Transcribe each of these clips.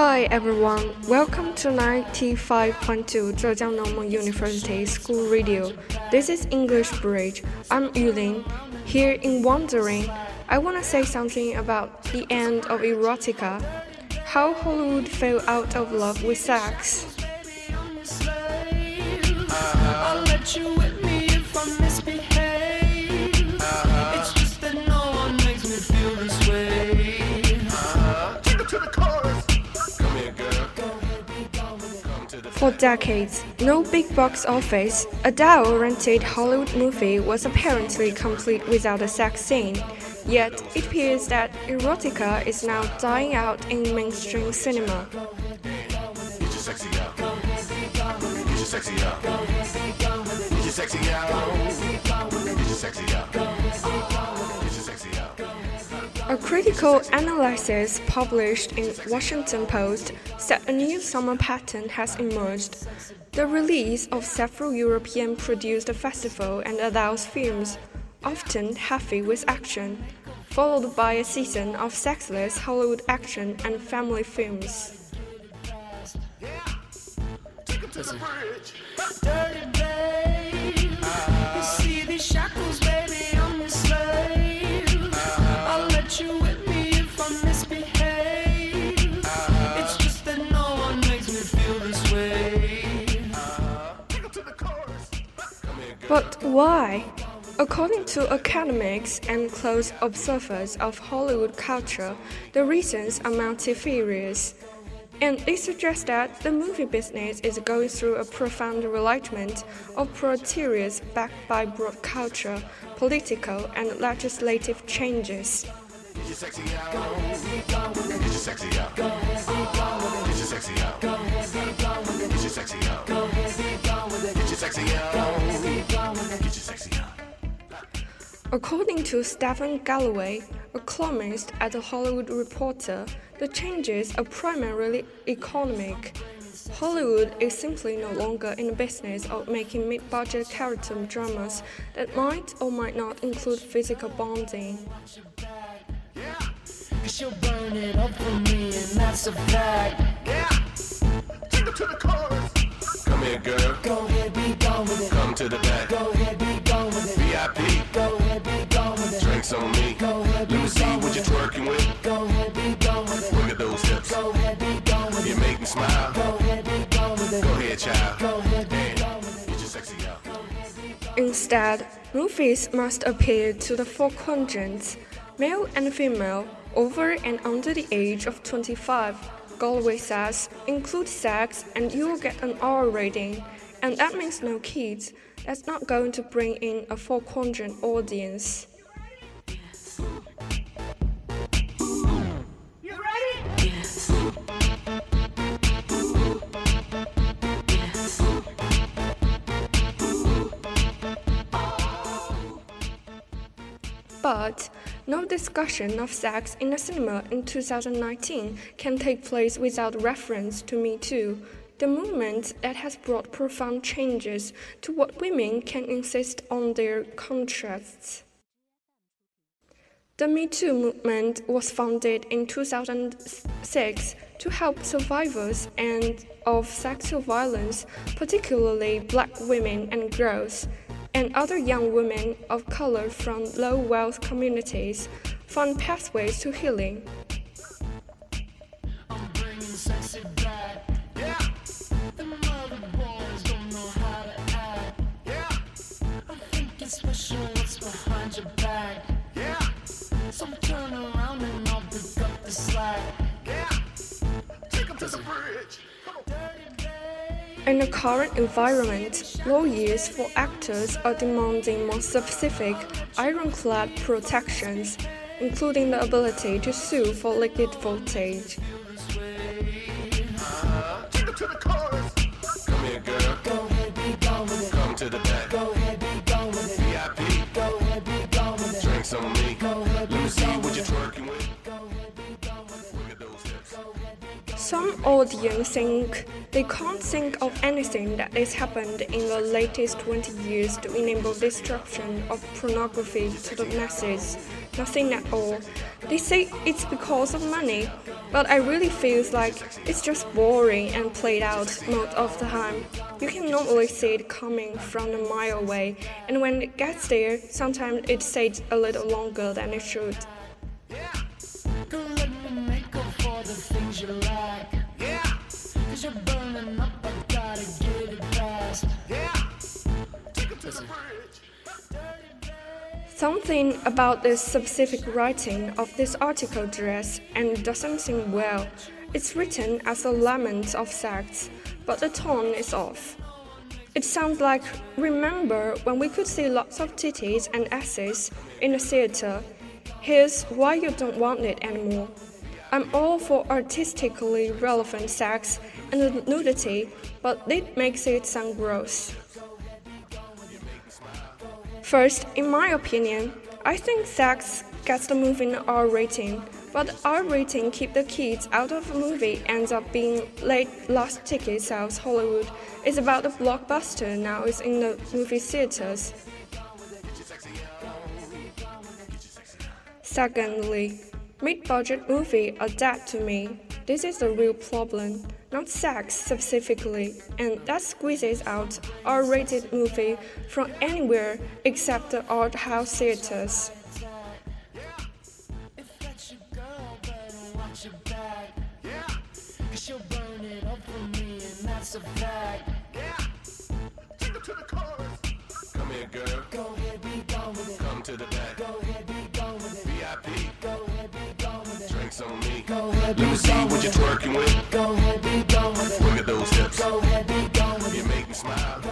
Hi everyone, welcome to 95.2 Zhejiang Normal University School Radio. This is English Bridge. I'm Yulin. Here in Wandering, I want to say something about the end of erotica. How Hollywood fell out of love with sex. I'll let For decades, no big box office, a adult-oriented Hollywood movie was apparently complete without a sex scene. Yet, it appears that erotica is now dying out in mainstream cinema. Get A critical analysis published in Washington Post said a new summer pattern has emerged. The release of several European-produced festival and adult films, often heavy with action, followed by a season of sexless Hollywood action and family films. But why? According to academics and close observers of Hollywood culture, the reasons are multifarious. And they suggest that the movie business is going through a profound realignment of priorities backed by broad culture, political, and legislative changes. Get your sexy out. Get your sexy out. Get your sexy out. Get your sexy out. Get your sexy out. Get your sexy out. According to Stephen Galloway, a columnist at the Hollywood Reporter, the changes are primarily economic. Hollywood is simply no longer in the business of making mid-budget character dramas that might or might not include physical bonding. Cause you'll burn it up for me, and that's a fact. Yeah. Take it to the chorus. Come here, girl. Go ahead, be gone with it. Come to the back. Go ahead, be gone with it. VIP. Go ahead, be gone with it. Drinks on me. Go ahead, Let me see what you're twerking with. Go ahead, be gone with it. Look at those hips. Go ahead, be gone with it. You make me smile. Go ahead, be gone with it. Go ahead, child. Go ahead, be gone with it. Get your sexy out. Instead, movies must appeal to the four quadrants male and female, over and under the age of 25. Galloway says, include sex and you will get an R rating. And that means no kids. That's not going to bring in a four quadrant audience. You ready? But no discussion of sex in the cinema in 2019 can take place without reference to Me Too, the movement that has brought profound changes to what women can insist on their contrasts. The Me Too movement was founded in 2006 to help survivors and of sexual violence, particularly black women and girls, and other young women of color from low wealth communities, find pathways to healing. Special what's behind your back. Yeah. So turn around In the current environment, lawyers for actors are demanding more specific, ironclad protections, including the ability to sue for liquid voltage. Some audience think they can't think of anything that has happened in the latest 20 years to enable destruction of pornography to the masses. Nothing at all. They say it's because of money, but I really feels like it's just boring and played out most of the time. You can normally see it coming from a mile away, and when it gets there, sometimes it stays a little longer than it should. Something about the specific writing of this article dress and doesn't seem well. It's written as a lament of sex, but the tone is off. It sounds like remember when we could see lots of titties and asses in the theater. Here's why you don't want it anymore. I'm all for artistically relevant sex and nudity, but it makes it sound gross. First, in my opinion, I think sex gets the movie an R rating, but R rating keep the kids out of the movie ends up being late last ticket sales Hollywood is about the blockbuster now is in the movie theaters. Secondly, mid-budget movie adapt to me. This is a real problem not sex specifically, and that squeezes out R rated movie from anywhere except the art house theaters. Come here, girl. Ahead, Let me see what you're twerking with. Go ahead, be gone with it. Look at those hips. Go ahead, be gone with it. You make me smile.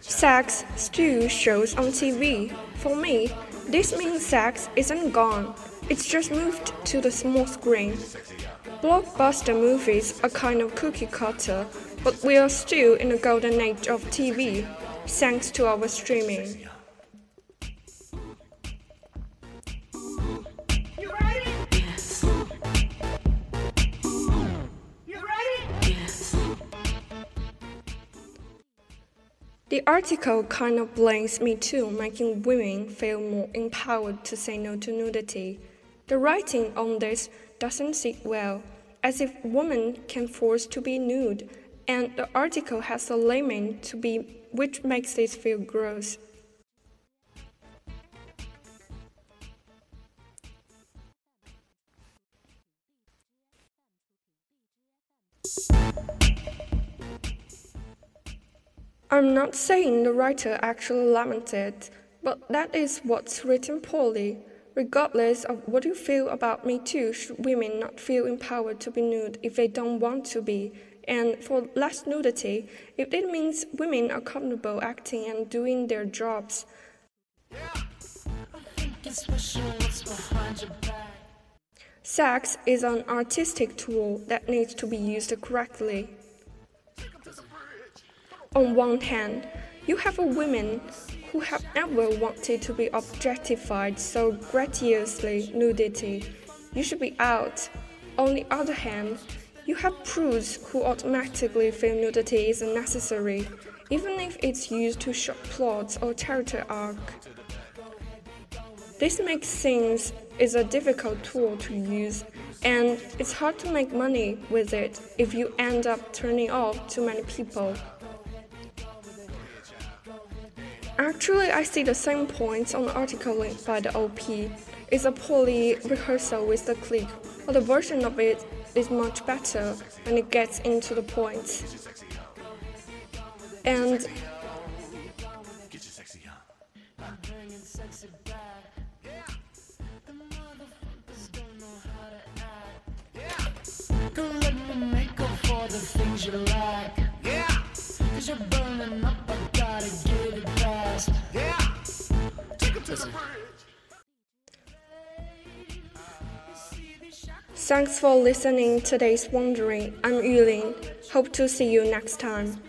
Sex still shows on TV. For me, this means sex isn't gone. It's just moved to the small screen. Blockbuster movies are kind of cookie cutter, but we are still in the golden age of TV, thanks to our streaming. The article kind of blames me too, making women feel more empowered to say no to nudity. The writing on this doesn't sit well, as if women can force to be nude, and the article has a layman to be, which makes this feel gross. I'm not saying the writer actually lamented, but that is what's written poorly. Regardless of what you feel about Me Too, should women not feel empowered to be nude if they don't want to be? And for less nudity, if it means women are comfortable acting and doing their jobs. Sex is an artistic tool that needs to be used correctly. On one hand, you have women who have never wanted to be objectified so gratuitously nudity. You should be out. On the other hand, you have prudes who automatically feel nudity is necessary, even if it's used to show plots or character arc. This makes things is a difficult tool to use, and it's hard to make money with it if you end up turning off too many people. Actually, I see the same points on the article linked by the OP. It's a poorly rehearsal with the click, but the version of it is much better when it gets into the points. And Don't let me make up for the things you like. Yeah. Cause you're burning up, Thanks for listening today's Wandering. I'm Yulin. Hope to see you next time.